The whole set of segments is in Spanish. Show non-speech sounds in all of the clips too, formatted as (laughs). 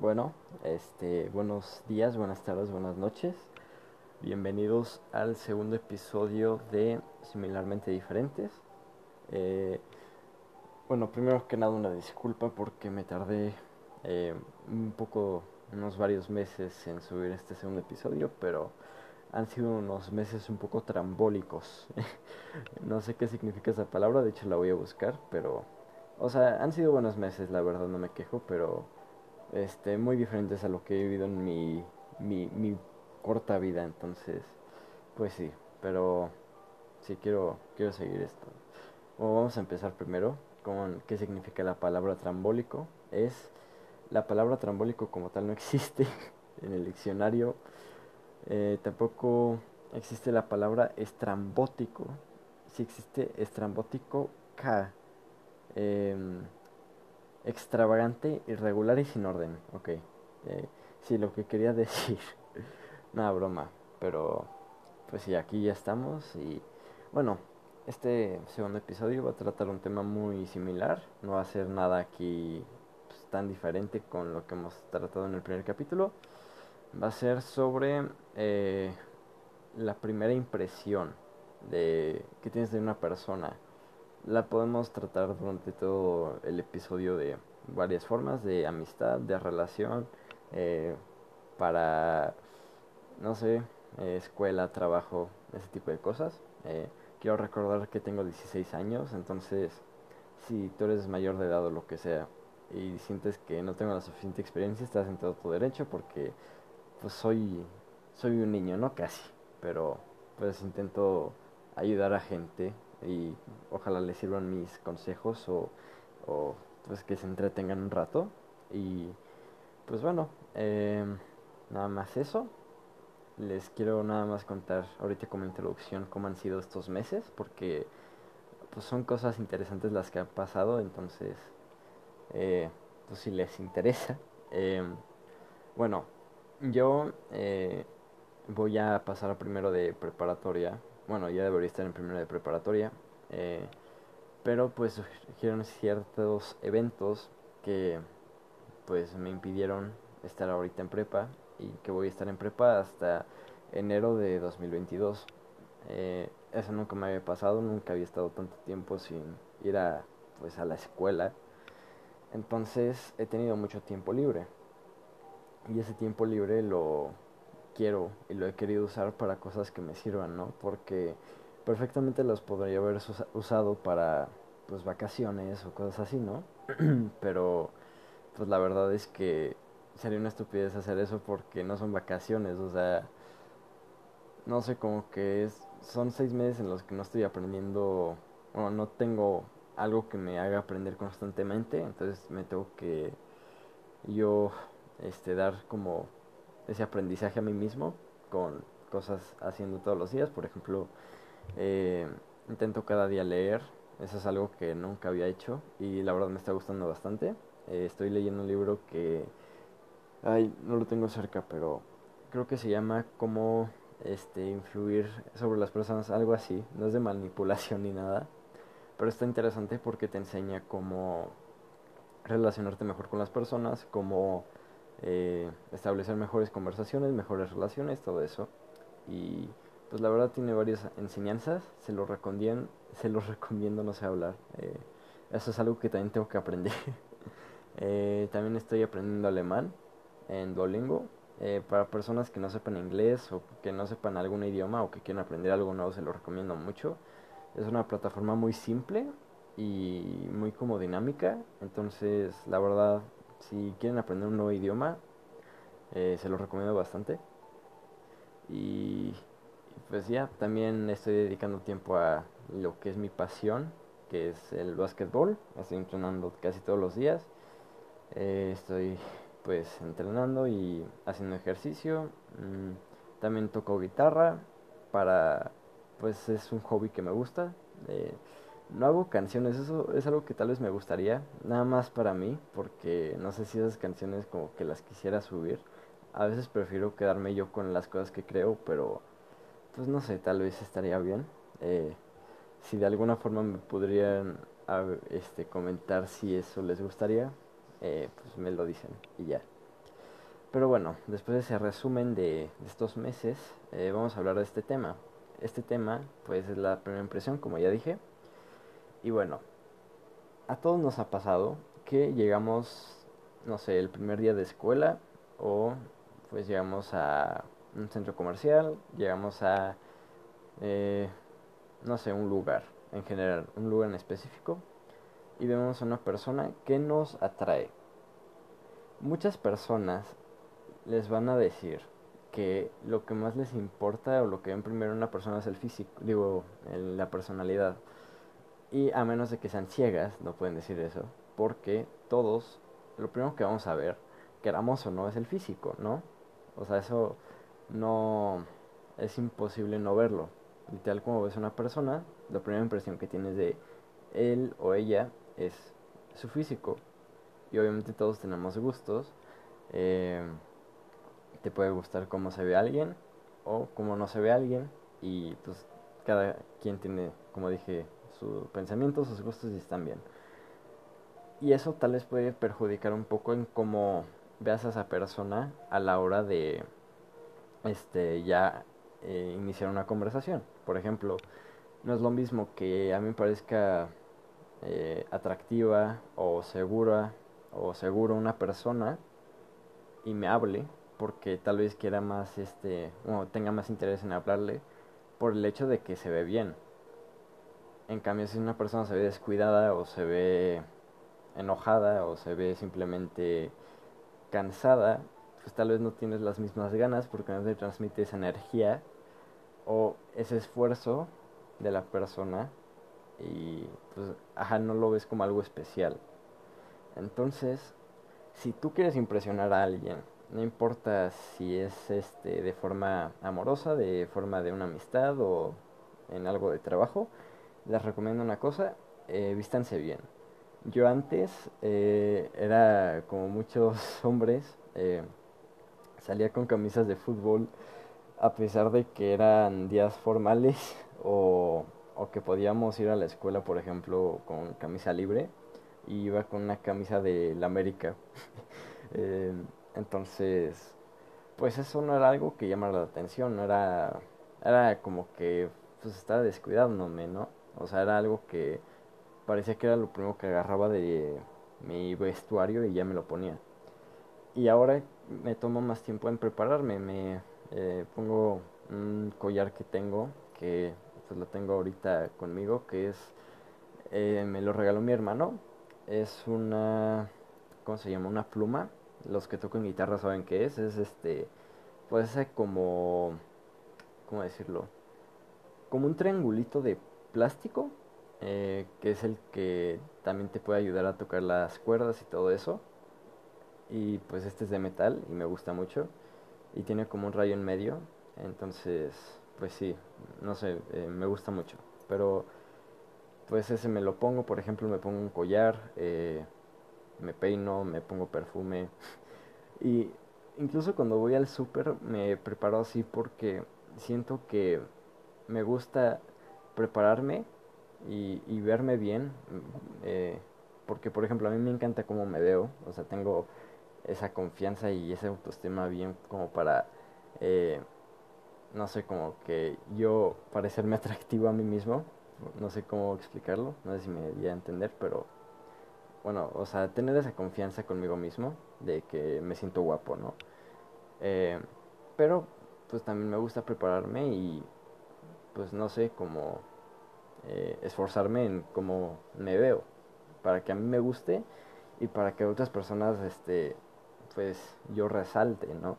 Bueno, este, buenos días, buenas tardes, buenas noches. Bienvenidos al segundo episodio de Similarmente Diferentes. Eh, bueno, primero que nada una disculpa porque me tardé eh, un poco, unos varios meses en subir este segundo episodio, pero han sido unos meses un poco trambólicos. (laughs) no sé qué significa esa palabra, de hecho la voy a buscar, pero, o sea, han sido buenos meses, la verdad no me quejo, pero este, muy diferentes a lo que he vivido en mi, mi, mi corta vida, entonces, pues sí, pero sí quiero, quiero seguir esto. vamos a empezar primero con qué significa la palabra trambólico. Es la palabra trambólico como tal no (laughs) existe en el diccionario eh, tampoco existe la palabra estrambótico. Si existe estrambótico K. Em, extravagante, irregular y sin orden. Ok. Eh, sí, lo que quería (laughs) decir. Nada, broma. Pero, pues sí, aquí ya estamos. Y bueno, este segundo episodio va a tratar un tema muy similar. No va a ser nada aquí pues, tan diferente con lo que hemos tratado en el primer capítulo va a ser sobre eh, la primera impresión de que tienes de una persona. La podemos tratar durante todo el episodio de varias formas, de amistad, de relación, eh, para, no sé, eh, escuela, trabajo, ese tipo de cosas. quiero recordar que tengo 16 años, entonces si tú eres mayor de edad o lo que sea y sientes que no tengo la suficiente experiencia, estás en todo tu derecho porque pues soy, soy un niño, ¿no? Casi, pero pues intento ayudar a gente y ojalá les sirvan mis consejos o, pues que se entretengan un rato y pues bueno, eh, nada más eso. Les quiero nada más contar ahorita como introducción cómo han sido estos meses porque pues son cosas interesantes las que han pasado, entonces eh, pues si les interesa. Eh, bueno, yo eh, voy a pasar primero de preparatoria. Bueno, ya debería estar en primero de preparatoria. Eh, pero pues surgieron ciertos eventos que pues me impidieron estar ahorita en prepa y que voy a estar en prepa hasta enero de 2022. Eh, eso nunca me había pasado, nunca había estado tanto tiempo sin ir a pues a la escuela. Entonces he tenido mucho tiempo libre y ese tiempo libre lo quiero y lo he querido usar para cosas que me sirvan, ¿no? Porque perfectamente los podría haber usado para pues vacaciones o cosas así, ¿no? (clears throat) Pero pues la verdad es que sería una estupidez hacer eso porque no son vacaciones, o sea, no sé, como que es, son seis meses en los que no estoy aprendiendo, bueno, no tengo algo que me haga aprender constantemente, entonces me tengo que yo este, dar como ese aprendizaje a mí mismo con cosas haciendo todos los días. Por ejemplo, eh, intento cada día leer. Eso es algo que nunca había hecho y la verdad me está gustando bastante. Eh, estoy leyendo un libro que... Ay, no lo tengo cerca, pero creo que se llama Cómo este, influir sobre las personas, algo así. No es de manipulación ni nada, pero está interesante porque te enseña cómo relacionarte mejor con las personas, cómo eh, establecer mejores conversaciones, mejores relaciones, todo eso. Y pues la verdad tiene varias enseñanzas, se lo recomiendo, se los (laughs) recomiendo no sé hablar. Eh, eso es algo que también tengo que aprender. (laughs) Eh, también estoy aprendiendo alemán en Duolingo. para personas que no sepan inglés o que no sepan algún idioma o que quieran aprender algo nuevo, se lo recomiendo mucho. Es una plataforma muy simple y muy como dinámica. Entonces, la verdad, si quieren aprender un nuevo idioma, eh, se lo recomiendo bastante. Y pues ya, también estoy dedicando tiempo a lo que es mi pasión, que es el básquetbol. Estoy entrenando casi todos los días. Eh, estoy pues entrenando y haciendo ejercicio. Mm, también toco guitarra para pues es un hobby que me gusta. Eh, no hago canciones, eso es algo que tal vez me gustaría, nada más para mí, porque no sé si esas canciones como que las quisiera subir. A veces prefiero quedarme yo con las cosas que creo, pero pues no sé, tal vez estaría bien. Eh, si de alguna forma me podrían este, comentar si eso les gustaría, eh, pues me lo dicen y ya. Pero bueno, después de ese resumen de, estos meses, eh, vamos a hablar de este tema. Este tema, pues, es la primera impresión, como ya dije. Y bueno, a todos nos ha pasado que llegamos, no sé, el primer día de escuela o pues llegamos a un centro comercial, llegamos a, eh, no sé, un lugar en general, un lugar en específico y vemos a una persona que nos atrae. Muchas personas les van a decir que lo que más les importa o lo que ven primero en una persona es el físico, digo, la personalidad. Y a menos de que sean ciegas, no pueden decir eso, porque todos, lo primero que vamos a ver, queramos o no, es el físico, ¿no? O sea, eso no es imposible no verlo. Literal, como ves a una persona, la primera impresión que tienes de él o ella es su físico. Y obviamente todos tenemos gustos. Eh, te puede gustar cómo se ve alguien o cómo no se ve alguien. Y pues cada quien tiene, como dije, sus pensamientos, sus gustos y están bien. Y eso tal vez puede perjudicar un poco en cómo veas a esa persona a la hora de este ya eh, iniciar una conversación. Por ejemplo, no es lo mismo que a mí me parezca eh, atractiva o segura o seguro una persona y me hable porque tal vez quiera más este o tenga más interés en hablarle por el hecho de que se ve bien en cambio, si una persona se ve descuidada o se ve enojada o se ve simplemente cansada, pues tal vez no tienes las mismas ganas porque no te transmite esa energía o ese esfuerzo de la persona y pues ajá, no lo ves como algo especial. Entonces, si tú quieres impresionar a alguien, no importa si es este de forma amorosa, de forma de una amistad o en algo de trabajo, les recomiendo una cosa, eh, vístanse bien. Yo antes eh, era como muchos (laughs) hombres, eh, salía con camisas de fútbol a pesar de que eran días formales (laughs) o, o que podíamos ir a la escuela, por ejemplo, con camisa libre y iba con una camisa de la América. (laughs) Eh, entonces, pues eso no era algo que llamara la atención, no era, era como que pues estaba descuidándome, ¿no? O sea, era algo que parecía que era lo primero que agarraba de mi vestuario y ya me lo ponía. Y ahora me tomo más tiempo en prepararme. Me eh, pongo un collar que tengo, que pues lo tengo ahorita conmigo, que es, eh, me lo regaló mi hermano. Es una, ¿cómo se llama? Una pluma. Los que tocan guitarra saben qué es. Es este, puede ser como, ¿cómo decirlo? Como un triangulito de plástico, eh, que es el que también te puede ayudar a tocar las cuerdas y todo eso. Y pues este es de metal y me gusta mucho. Y tiene como un rayo en medio. Entonces, pues sí, no sé, eh, me gusta mucho. Pero pues ese me lo pongo, por ejemplo, me pongo un collar, eh, me peino, me pongo perfume. (laughs) y incluso cuando voy al súper me preparo así porque siento que me gusta prepararme y, verme bien. Eh, porque, por ejemplo, a mí me encanta cómo me veo. O sea, tengo esa confianza y ese autoestima bien como para, eh, no sé, como que yo parecerme (laughs) atractivo a mí mismo. No sé cómo explicarlo. No sé si me di a entender, pero bueno, o sea, tener esa confianza conmigo mismo de que me siento guapo, ¿no? Eh, pero pues también me gusta prepararme y pues no sé, como eh, esforzarme en cómo me veo, para que a mí me guste y para que otras personas, este, pues yo resalte, ¿no?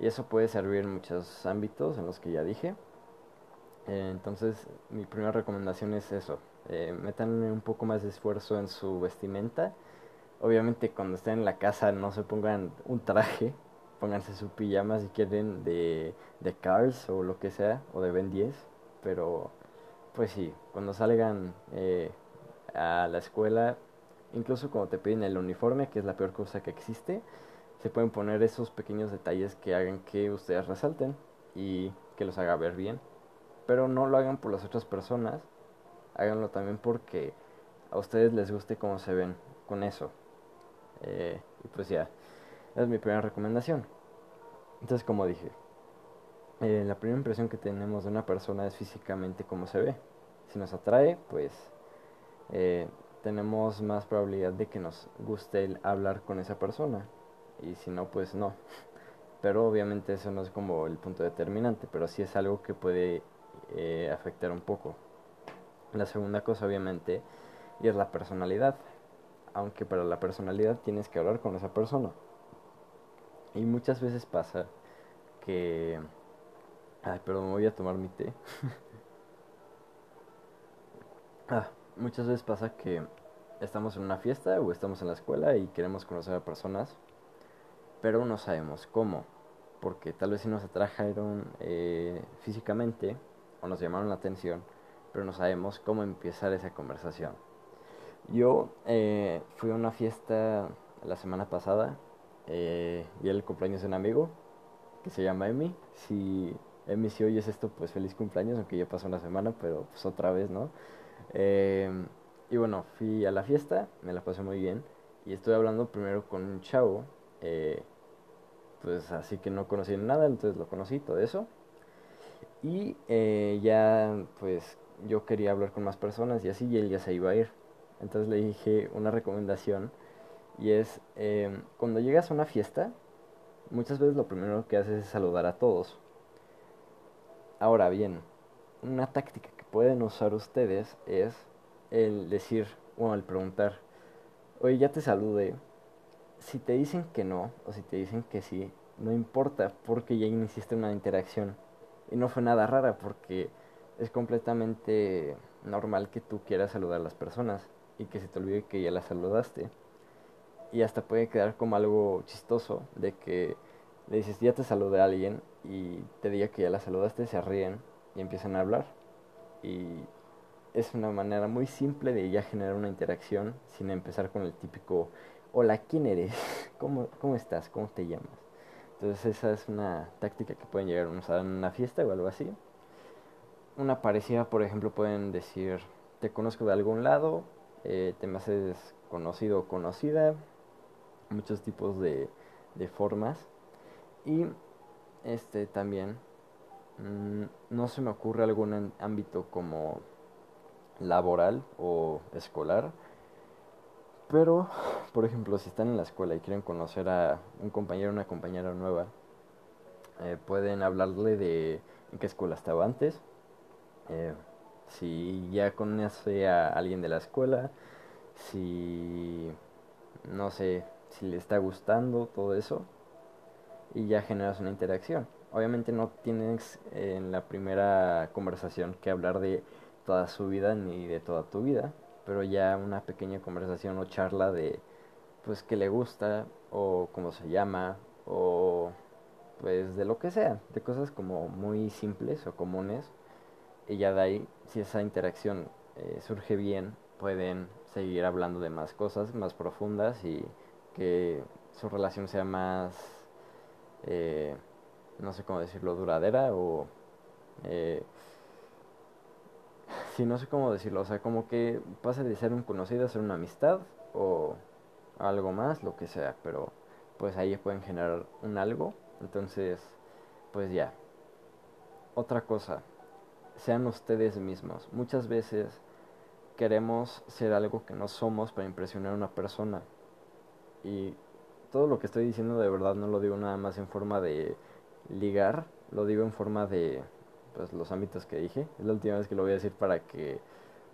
Y eso puede servir en muchos ámbitos en los que ya dije. Eh, entonces, mi primera recomendación es eso. Eh, un poco más de esfuerzo en su vestimenta. Obviamente cuando estén en la casa no se pongan un traje, pónganse su pijama si quieren de, de Cars o lo que sea, o de Ben 10, pero pues sí, cuando salgan eh, a la escuela, incluso cuando te piden el uniforme, que es la peor cosa que existe, se pueden poner esos pequeños detalles que hagan que ustedes resalten y que los haga ver bien. Pero no lo hagan por las otras personas, háganlo también porque a ustedes les guste cómo se ven con eso. Eh, y pues ya. es mi primera recomendación. Entonces, como dije, eh, la primera impresión que tenemos de una persona es físicamente cómo se ve. Si nos atrae, pues eh, tenemos más probabilidad de que nos guste el hablar con esa persona. Y si no, pues no. (laughs) Pero obviamente eso no es como el punto determinante, pero sí es algo que puede eh, afectar un poco. La segunda cosa, obviamente, y es la personalidad. Aunque para la personalidad tienes que hablar con esa persona. Y muchas veces pasa que... Ay, perdón, me voy a tomar mi té. (laughs) ah, muchas veces pasa que estamos en una fiesta o estamos en la escuela y queremos conocer a personas, pero no sabemos cómo. Porque tal vez si nos atrajeron eh, físicamente o nos llamaron la atención, pero no sabemos cómo empezar esa conversación. Yo eh, fui a una fiesta la semana pasada eh, y el cumpleaños de un amigo que se llama Emi. Si Emi, si oyes esto, pues feliz cumpleaños, aunque ya pasó una semana, pero pues otra vez, ¿no? Eh, y bueno, fui a la fiesta, me la pasé muy bien. Y estuve hablando primero con un chavo, eh, pues así que no conocí nada, entonces lo conocí, todo eso. Y eh, ya, pues yo quería hablar con más personas y así, y él ya se iba a ir. Entonces le dije una recomendación y es, cuando llegas a una fiesta, muchas veces lo primero que haces es saludar a todos. Ahora bien, una táctica que pueden usar ustedes es el decir, o el preguntar, oye, ya te saludé. Si te dicen que no, o si te dicen que sí, no importa, porque ya iniciaste una interacción. Y no fue nada rara, porque es completamente normal que tú quieras saludar a las personas y que se te olvide que ya las saludaste y hasta puede quedar como algo chistoso de que le dices ya te saludé a alguien y te diga que ya la saludaste, se ríen y empiezan a hablar y es una manera muy simple de ya generar una interacción sin empezar con el típico hola, ¿quién eres? (laughs) ¿Cómo, cómo estás? ¿Cómo te llamas? Entonces esa es una táctica que pueden llegar a usar en una fiesta o algo así. Una parecida, por ejemplo, pueden decir, te conozco de algún lado, eh, te me haces conocido o conocida, muchos tipos de, de formas. Y este también mm, no se me ocurre algún ámbito como laboral o escolar. Pero, por ejemplo, si están en la escuela y quieren conocer a un compañero o una compañera nueva, eh, pueden hablarle de en qué escuela estaba antes, eh, si ya conoce a alguien de la escuela, si, no sé, si le está gustando todo eso y ya generas una interacción. Obviamente no tienes en la primera conversación que hablar de toda su vida ni de toda tu vida, pero ya una pequeña conversación o charla de pues qué le gusta o cómo se llama o pues de lo que sea, de cosas como muy simples o comunes y ya de ahí si esa interacción eh, surge bien pueden seguir hablando de más cosas más profundas y que su relación sea más, eh, no sé cómo decirlo, duradera o... Eh, (laughs) sí, no sé cómo decirlo, o sea, como que pase de ser un conocido a ser una amistad o algo más, lo que sea, pero pues ahí pueden generar un algo, entonces, pues ya. Otra cosa, sean ustedes mismos. Muchas veces queremos ser algo que no somos para impresionar a una persona. Y todo lo que estoy diciendo de verdad no lo digo nada más en forma de ligar, lo digo en forma de pues los ámbitos que dije. Es la última vez que lo voy a decir para que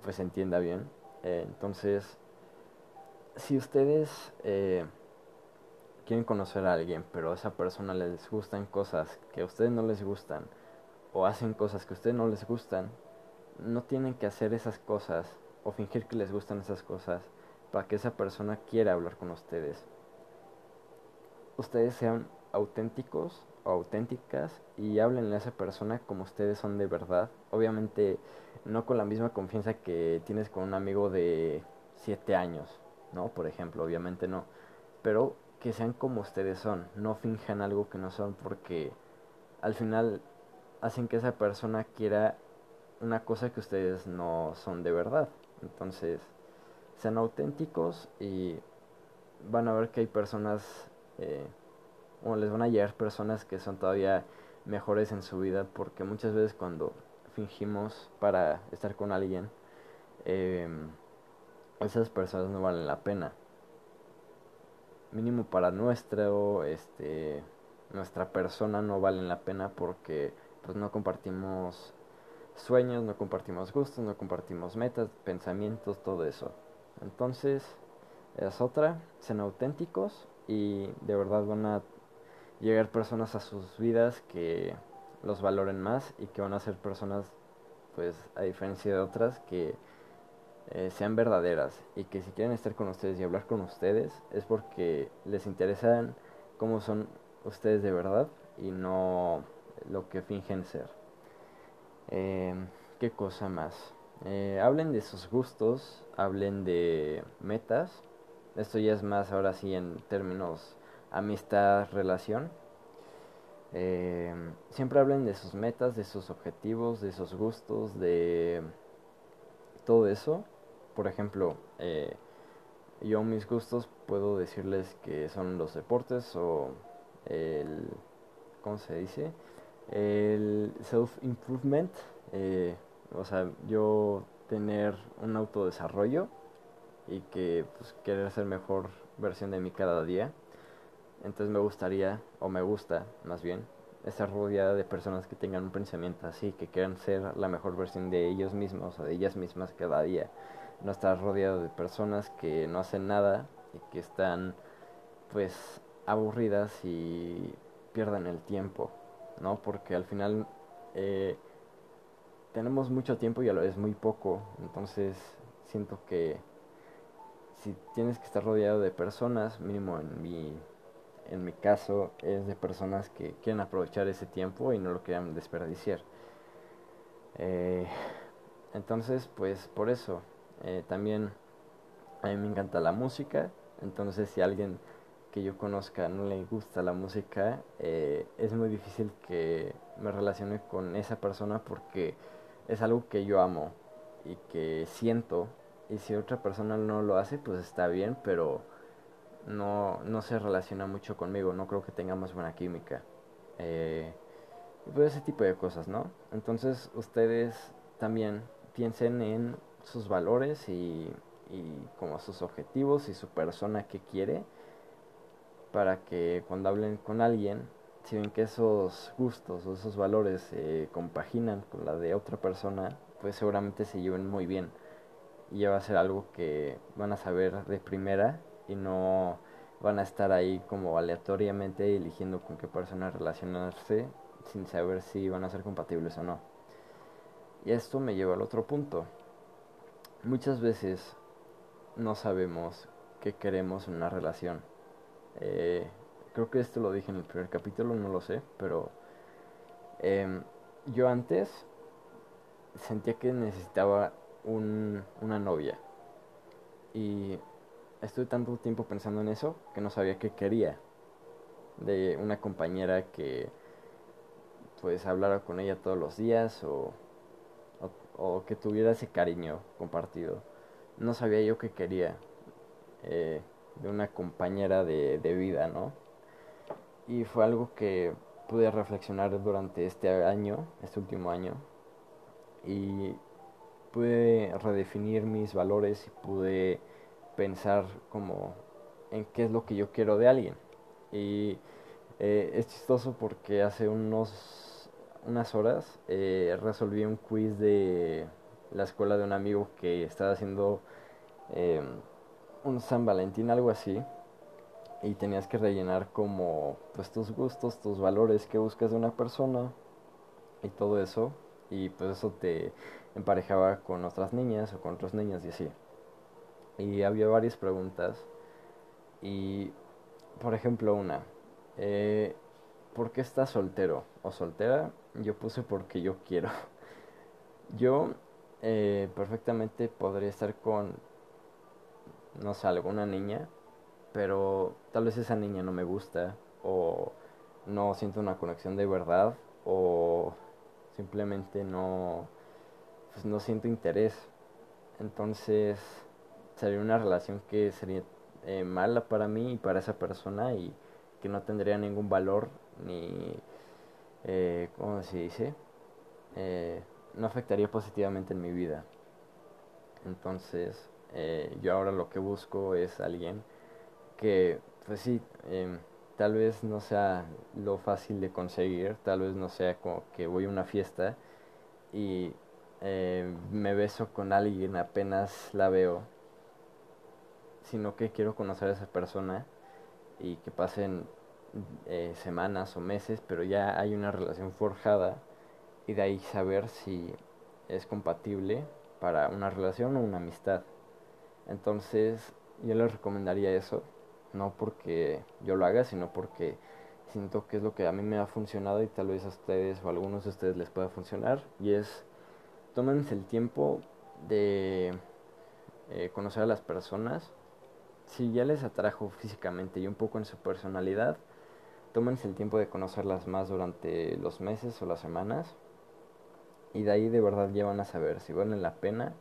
pues se entienda bien. Eh, entonces, si ustedes eh, quieren conocer a alguien, pero a esa persona les gustan cosas que a ustedes no les gustan, o hacen cosas que a ustedes no les gustan, no tienen que hacer esas cosas o fingir que les gustan esas cosas para que esa persona quiera hablar con ustedes. Ustedes sean auténticos o auténticas y háblenle a esa persona como ustedes son de verdad. Obviamente no con la misma confianza que tienes con un amigo de 7 años, ¿no? Por ejemplo, obviamente no. Pero que sean como ustedes son, no finjan algo que no son porque al final hacen que esa persona quiera una cosa que ustedes no son de verdad. Entonces, sean auténticos y van a ver que hay personas eh, o les van a llegar personas que son todavía mejores en su vida, porque muchas veces cuando fingimos para estar con alguien, eh, esas personas no valen la pena. Mínimo para nuestro, este, nuestra persona no valen la pena porque pues no compartimos sueños, no compartimos gustos, no compartimos metas, pensamientos, todo eso. Entonces, es otra, sean auténticos y de verdad van a llegar personas a sus vidas que los valoren más y que van a ser personas, pues a diferencia de otras, que eh, sean verdaderas y que si quieren estar con ustedes y hablar con ustedes es porque les interesan cómo son ustedes de verdad y no lo que fingen ser. Eh, ¿Qué cosa más? Eh, hablen de sus gustos, hablen de metas. Esto ya es más ahora sí en términos amistad, relación. Eh, siempre hablen de sus metas, de sus objetivos, de sus gustos, de todo eso. Por ejemplo, eh, yo mis gustos puedo decirles que son los deportes o el, ¿cómo se dice? El self-improvement. Eh, o sea, yo tener un autodesarrollo y que pues, querer ser mejor versión de mí cada día. Entonces me gustaría, o me gusta más bien, estar rodeada de personas que tengan un pensamiento así, que quieran ser la mejor versión de ellos mismos o de ellas mismas cada día. No estar rodeado de personas que no hacen nada y que están pues aburridas y pierdan el tiempo, ¿no? Porque al final eh, tenemos mucho tiempo y a lo vez muy poco, entonces siento que si tienes que estar rodeado de personas, mínimo en mi en mi caso es de personas que quieren aprovechar ese tiempo y no lo quieran desperdiciar. Eh, entonces, pues por eso, eh, también a mí me encanta la música, entonces si a alguien que yo conozca no le gusta la música, eh, es muy difícil que me relacione con esa persona porque es algo que yo amo y que siento, y si otra persona no lo hace, pues está bien, pero no, no se relaciona mucho conmigo, no creo que tengamos buena química. Eh, pues ese tipo de cosas, ¿no? Entonces ustedes también piensen en sus valores y, y como sus objetivos y su persona que quiere para que cuando hablen con alguien, si ven que esos gustos o esos valores se compaginan con la de otra persona, pues seguramente se lleven muy bien. Y ya va a ser algo que van a saber de primera y no van a estar ahí como aleatoriamente eligiendo con qué persona relacionarse sin saber si van a ser compatibles o no. Y esto me lleva al otro punto. Muchas veces no sabemos qué queremos en una relación. Eh, creo que esto lo dije en el primer capítulo, no lo sé, pero em, yo antes sentía que necesitaba un, una novia. Y estuve tanto tiempo pensando en eso que no sabía qué quería. De una compañera que pues hablara con ella todos los días o, o, que tuviera ese cariño compartido. No sabía yo qué quería eh, de una compañera de, de vida, ¿no? Y fue algo que pude reflexionar durante este año, este último año, y pude redefinir mis valores y pude pensar como en qué es lo que yo quiero de alguien. Y eh, es chistoso porque hace unos, unas horas eh, resolví un quiz de la escuela de un amigo que estaba haciendo em, un San Valentín, algo así. Y tenías que rellenar como pues tus gustos, tus valores que buscas de una persona y todo eso. Y pues eso te emparejaba con otras niñas o con otros niños y así y había varias preguntas. Y, por ejemplo, una, eh, ¿por qué estás soltero o soltera? Yo puse porque yo quiero. (laughs) Yo eh, perfectamente podría estar con, no sé, alguna niña, pero tal vez esa niña no me gusta o no siento una conexión de verdad o simplemente no, pues no siento interés. Entonces, sería una relación que sería eh, mala para mí y para esa persona y que no tendría ningún valor ni, eh, ¿cómo se dice? Eh, no afectaría positivamente en mi vida. Entonces, eh, yo ahora lo que busco es alguien que, pues sí, em, tal vez no sea lo fácil de conseguir, tal vez no sea como que voy a una fiesta y eh, me beso con alguien apenas la veo, sino que quiero conocer a esa persona y que pasen eh, semanas o meses, pero ya hay una relación forjada y de ahí saber si es compatible para una relación o una amistad. Entonces yo les recomendaría eso, no porque yo lo haga, sino porque siento que es lo que a mí me ha funcionado y tal vez a ustedes o a algunos de ustedes les pueda funcionar y es tómense el tiempo de eh, conocer a las personas. Si ya les atrajo físicamente y un poco en su personalidad, tómense el tiempo de conocerlas más durante los meses o las semanas. Y de ahí de verdad ya a saber si valen la pena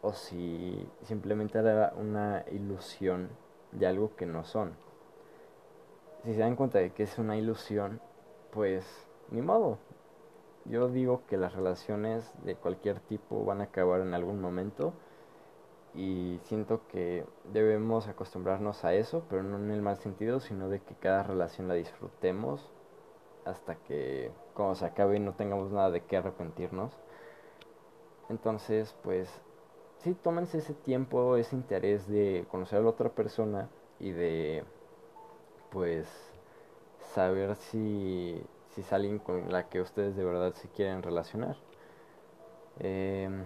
o si simplemente era una ilusión de algo que no son. Si se dan cuenta de que es una ilusión, pues ni modo, yo digo que las relaciones de cualquier tipo van a acabar en algún momento y siento que debemos acostumbrarnos a eso, pero no en el mal sentido, sino de que cada relación la disfrutemos hasta que cuando se acabe no tengamos nada de qué arrepentirnos. Entonces, pues sí, tómense ese tiempo, ese interés de conocer a la otra persona y de pues saber si si es alguien con la que ustedes de verdad se quieren relacionar. Em,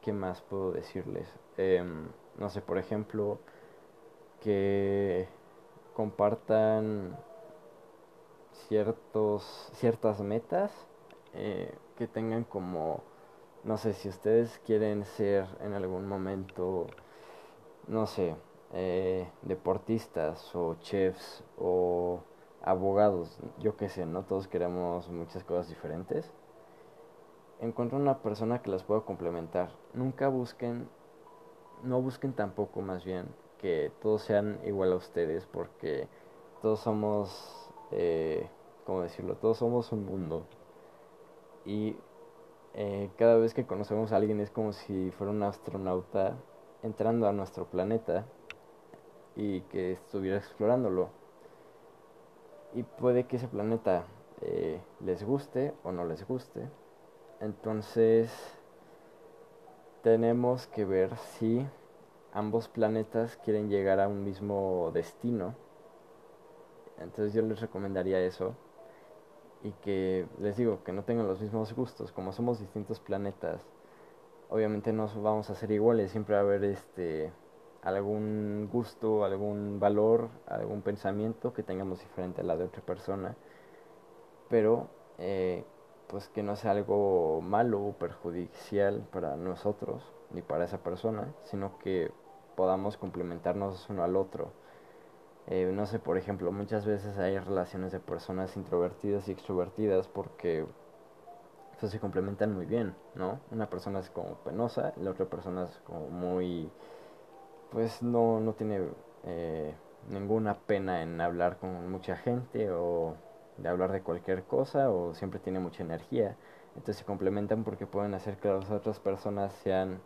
¿Qué más puedo decirles? Em, no sé, por ejemplo, que compartan ciertos, ciertas metas eh, que tengan como, no sé, si ustedes quieren ser en algún momento, no sé, eh, deportistas o chefs o abogados, yo qué sé, no todos queremos muchas cosas diferentes. Encuentren una persona que las pueda complementar. Nunca busquen, no busquen tampoco más bien que todos sean igual a ustedes, porque todos somos, eh, ¿cómo decirlo? Todos somos un mundo. Y eh, cada vez que conocemos a alguien es como si fuera un astronauta entrando a nuestro planeta y que estuviera explorándolo y puede que ese planeta eh, les guste o no les guste. Entonces tenemos que ver si ambos planetas quieren llegar a un mismo destino. Entonces yo les recomendaría eso. Y que les digo que no tengan los mismos gustos. Como somos distintos planetas, obviamente no vamos a ser iguales. Siempre va a haber este algún gusto, algún valor, algún pensamiento que tengamos diferente a la de otra persona, pero eh, pues que no sea algo malo o perjudicial para nosotros ni para esa persona, sino que podamos complementarnos uno al otro. Eh, no sé, por ejemplo, muchas veces hay relaciones de personas introvertidas y extrovertidas porque pues, se complementan muy bien, ¿no? Una persona es como penosa, la otra persona es como muy pues no, no tiene eh, ninguna pena en hablar con mucha gente o de hablar de cualquier cosa o siempre tiene mucha energía. Entonces se complementan porque pueden hacer que las otras personas sean,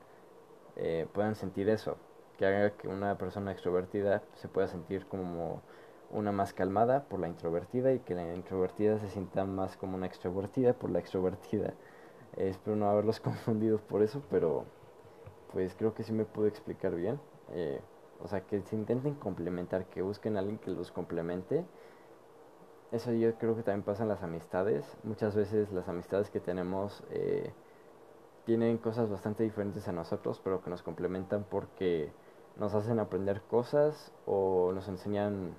eh, puedan sentir eso, que haga que una persona extrovertida se pueda sentir como una más calmada por la introvertida y que la introvertida se sienta más como una extrovertida por la extrovertida. espero no haberlos (laughs) confundido por eso, pero pues creo que sí me pude explicar bien. Eh, o sea, que se intenten complementar, que busquen a alguien que los complemente. Eso yo creo que también pasa en las amistades. Muchas veces las amistades que tenemos eh, tienen cosas bastante diferentes a nosotros, pero que nos complementan porque nos hacen aprender cosas o nos enseñan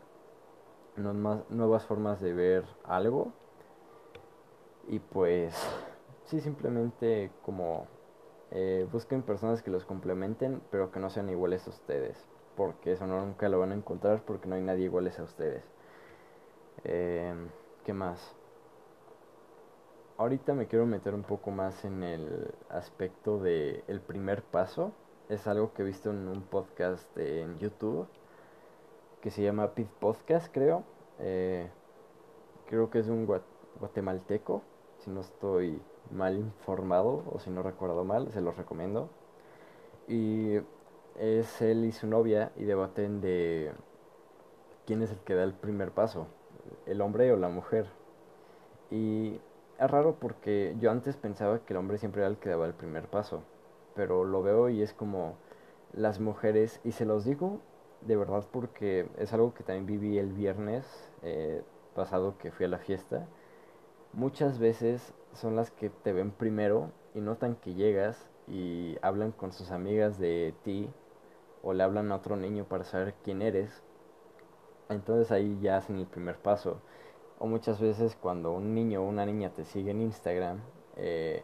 nuevas formas de ver algo. Y pues, sí, simplemente como eh, busquen personas que los complementen, pero que no sean iguales a ustedes, porque eso no, nunca lo van a encontrar porque no hay nadie iguales a ustedes. Eh, ¿Qué más? Ahorita me quiero meter un poco más en el aspecto de el primer paso. Es algo que he visto en un podcast en YouTube que se llama Pit Podcast, creo. Eh, creo que es un guatemalteco, si no estoy mal informado o si no recuerdo mal, se los recomiendo. Y es él y su novia y debaten de quién es el que da el primer paso, el hombre o la mujer. Y es raro porque yo antes pensaba que el hombre siempre era el que daba el primer paso, pero lo veo y es como las mujeres, y se los digo de verdad porque es algo que también viví el viernes eh, pasado que fui a la fiesta. Muchas veces son las que te ven primero y notan que llegas y hablan con sus amigas de ti o le hablan a otro niño para saber quién eres. Entonces ahí ya hacen el primer paso. O muchas veces cuando un niño o una niña te sigue en Instagram, eh,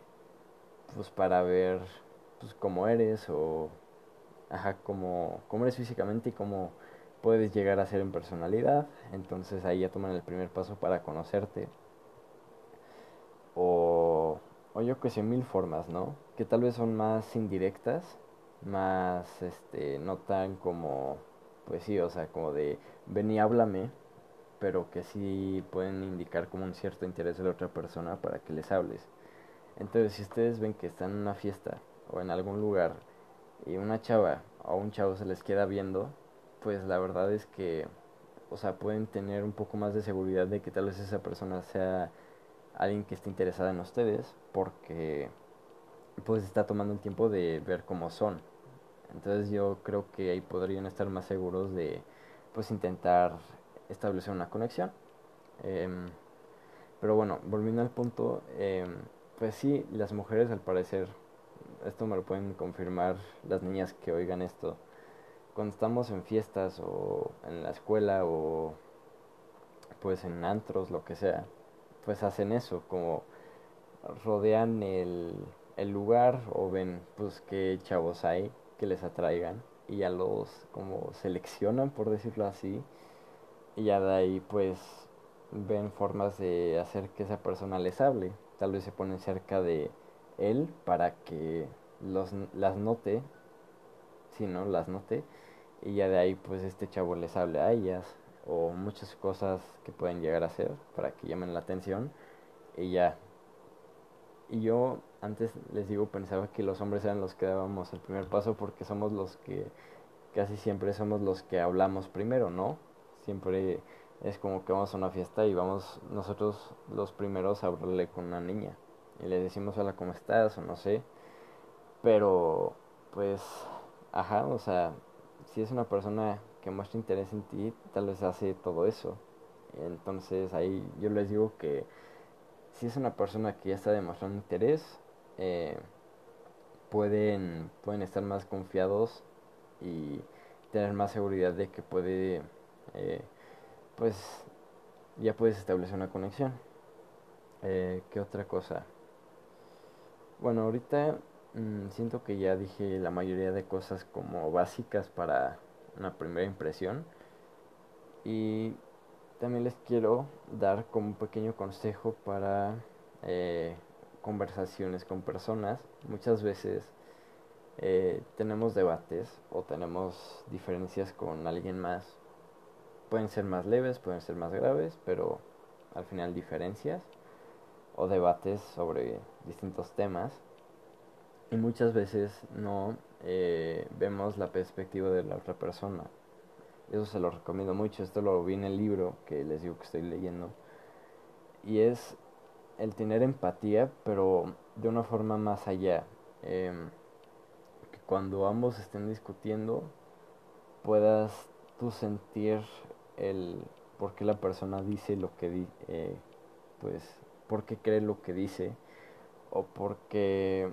pues para ver pues cómo eres o ajá, cómo, cómo eres físicamente y cómo puedes llegar a ser en personalidad. Entonces ahí ya toman el primer paso para conocerte. O, yo que sé, mil formas, ¿no? Que tal vez son más indirectas, más, este, no tan como, pues sí, o sea, como de, ven y háblame, pero que sí pueden indicar como un cierto interés de la otra persona para que les hables. Entonces, si ustedes ven que están en una fiesta o en algún lugar y una chava o un chavo se les queda viendo, pues la verdad es que, o sea, pueden tener un poco más de seguridad de que tal vez esa persona sea alguien que esté interesada en ustedes, porque pues está tomando el tiempo de ver cómo son. Entonces yo creo que ahí podrían estar más seguros de pues intentar establecer una conexión. Em, pero bueno, volviendo al punto, em, pues sí, las mujeres al parecer, esto me lo pueden confirmar las niñas que oigan esto, cuando estamos en fiestas o en la escuela o pues en antros, lo que sea, pues hacen eso, como rodean el, el lugar o ven pues qué chavos hay que les atraigan y ya los como seleccionan por decirlo así y ya de ahí pues ven formas de hacer que esa persona les hable. Tal vez se ponen cerca de él para que los, las note, si no, las note, y ya de ahí pues este chavo les hable a ellas, o muchas cosas que pueden llegar a hacer para que llamen la atención, y ya. Y yo antes les digo pensaba que los hombres eran los que dábamos el primer paso porque somos los que casi siempre somos los que hablamos primero, ¿no? Siempre es como que vamos a una fiesta y vamos nosotros los primeros a hablarle con una niña. Y le decimos hola, ¿cómo estás? o no sé. Pero, pues, ajá, o sea, si es una persona que muestra interés en ti, tal vez hace todo eso. Entonces ahí yo les digo que si es una persona que ya está demostrando interés, eh, pueden, pueden estar más confiados y tener más seguridad de que puede eh, pues ya puedes establecer una conexión. Eh, ¿Qué otra cosa? Bueno, ahorita mm, siento que ya dije la mayoría de cosas como básicas para una primera impresión. Y también les quiero dar como un pequeño consejo para eh, conversaciones con personas. Muchas veces eh, tenemos debates o tenemos diferencias con alguien más Pueden ser más leves, pueden ser más graves, pero al final diferencias o debates sobre distintos temas. Y muchas veces no eh, vemos la perspectiva de la otra persona. Eso se lo recomiendo mucho. Esto lo vi en el libro que les digo que estoy leyendo. Y es el tener empatía, pero de una forma más allá. Em, que cuando ambos estén discutiendo, puedas tú sentir el por qué la persona dice lo que dice, eh, pues, por qué cree lo que dice, o por qué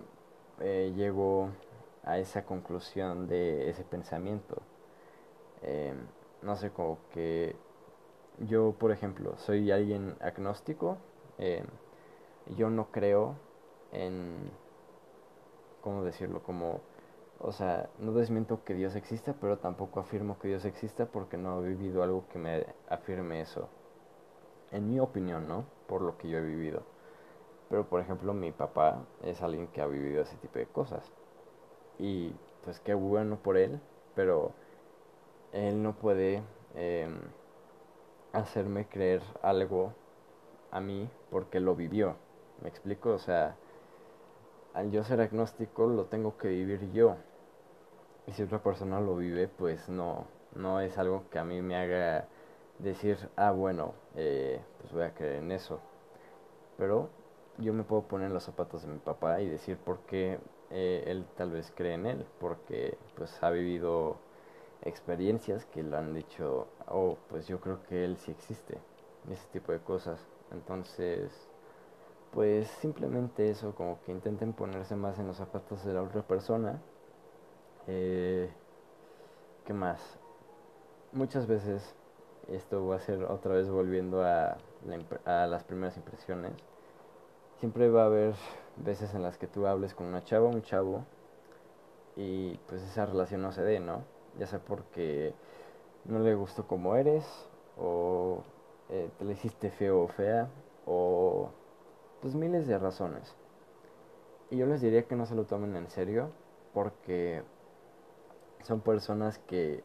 eh, llegó a esa conclusión de ese pensamiento. Em, no sé, como que yo, por ejemplo, soy alguien agnóstico, em, yo no creo en, ¿cómo decirlo? Como o sea, no desmiento que Dios exista, pero tampoco afirmo que Dios exista porque no he vivido algo que me afirme eso. En mi opinión, ¿no? Por lo que yo he vivido. Pero por ejemplo, mi papá es alguien que ha vivido ese tipo de cosas. Y pues qué bueno por él, pero él no puede, em, hacerme creer algo a mí porque lo vivió. ¿Me explico? O sea, al yo ser agnóstico lo tengo que vivir yo. Y si otra persona lo vive, pues no, no es algo que a mí me haga decir, ah, bueno, eh, pues voy a creer en eso. Pero yo me puedo poner los zapatos de mi papá y decir por qué eh, él tal vez cree en él, porque pues ha vivido experiencias que le han dicho, oh, pues yo creo que él sí existe, ese tipo de cosas. Entonces, pues simplemente eso, como que intenten ponerse más en los zapatos de la otra persona. Eh, ¿Qué más? Muchas veces, esto va a ser otra vez volviendo a, a las primeras impresiones, siempre va a haber veces en las que tú hables con una chava o un chavo y pues esa relación no se dé, ¿no? Ya sea porque no le gustó como eres o eh, te le hiciste feo o fea, o pues miles de razones. Y yo les diría que no se lo tomen en serio, porque son personas que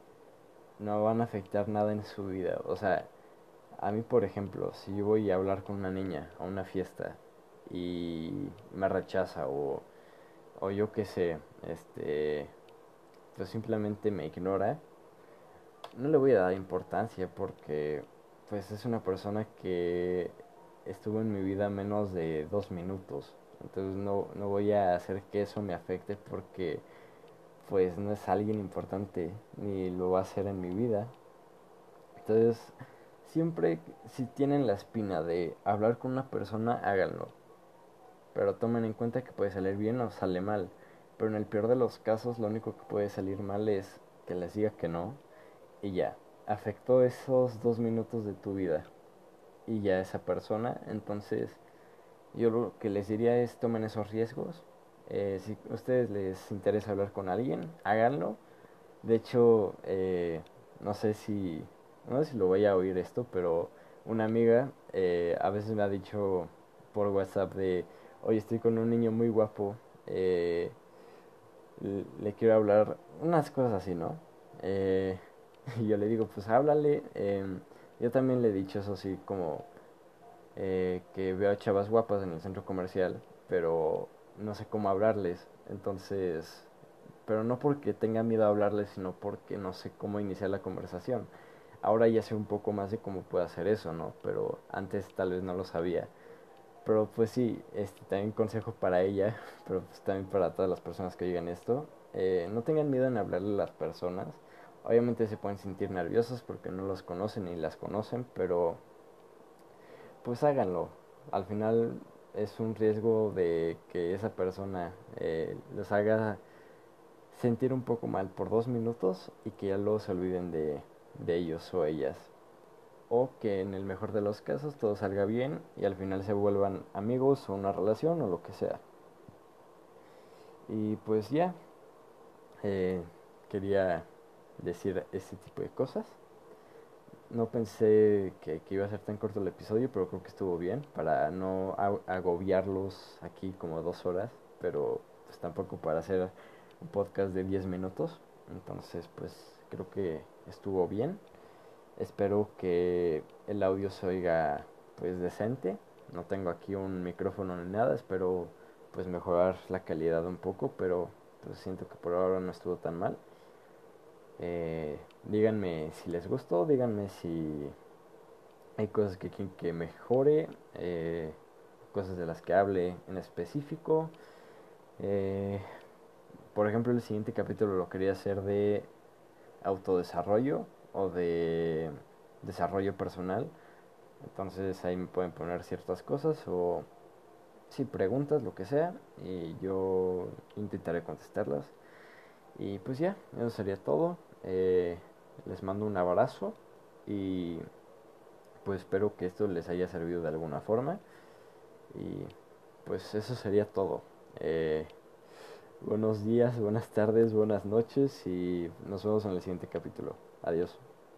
no van a afectar nada en su vida. O sea, a mí, por ejemplo, si yo voy a hablar con una niña a una fiesta y me rechaza o, o yo qué sé, este, pues simplemente me ignora, no le voy a dar importancia porque pues es una persona que estuvo en mi vida menos de dos minutos. Entonces no, no voy a hacer que eso me afecte porque pues no es alguien importante ni lo va a hacer en mi vida. Entonces siempre si tienen la espina de hablar con una persona, háganlo. Pero tomen en cuenta que puede salir bien o sale mal. Pero en el peor de los casos lo único que puede salir mal es que les diga que no y ya afectó esos dos minutos de tu vida y ya esa persona. Entonces, yo lo que les diría es tomen esos riesgos. Eh, si a ustedes les interesa hablar con alguien, háganlo. De hecho, eh, no sé si, no sé si lo voy a oír esto, pero una amiga eh, a veces me ha dicho por WhatsApp de, oye, estoy con un niño muy guapo, le quiero hablar, unas cosas así, ¿no? (laughs) Y yo le digo, pues háblale. Em, yo también le he dicho eso así como eh, que veo a chavas guapas en el centro comercial, pero no sé cómo hablarles. Entonces, pero no porque tenga miedo a hablarles, sino porque no sé cómo iniciar la conversación. Ahora ya sé un poco más de cómo puedo hacer eso, ¿no? Pero antes tal vez no lo sabía. Pero pues sí, este, también consejo para ella, (laughs) pero pues también para todas las personas que oigan esto. Eh, no tengan miedo en hablarle a las personas Obviamente se pueden sentir nerviosos porque no los conocen ni las conocen, pero pues háganlo. Al final es un riesgo de que esa persona eh, los haga sentir un poco mal por dos minutos y que ya luego se olviden de, de ellos o ellas. Que en el mejor de los casos todo salga bien y al final se vuelvan amigos o una relación o lo que sea. Y pues ya, eh, quería decir este tipo de cosas. No pensé que, iba a ser tan corto el episodio, pero creo que estuvo bien para no agobiarlos aquí como dos horas, pero pues tampoco para hacer un podcast de 10 minutos. Entonces, pues creo que estuvo bien. Espero que el audio se oiga pues decente. No tengo aquí un micrófono ni nada, espero pues mejorar la calidad un poco, pero pues siento que por ahora no estuvo tan mal. Eh, díganme si les gustó, díganme si hay cosas que quieren que mejore, eh, cosas de las que hable en específico. Eh, por ejemplo, el siguiente capítulo lo quería hacer de autodesarrollo o de desarrollo personal. Entonces ahí me pueden poner ciertas cosas o si preguntas, lo que sea, y yo intentaré contestarlas. Y pues ya, eso sería todo. Eh, les mando un abrazo y pues espero que esto les haya servido de alguna forma. Y pues eso sería todo. Eh, buenos días, buenas tardes, buenas noches y nos vemos en el siguiente capítulo. Adiós.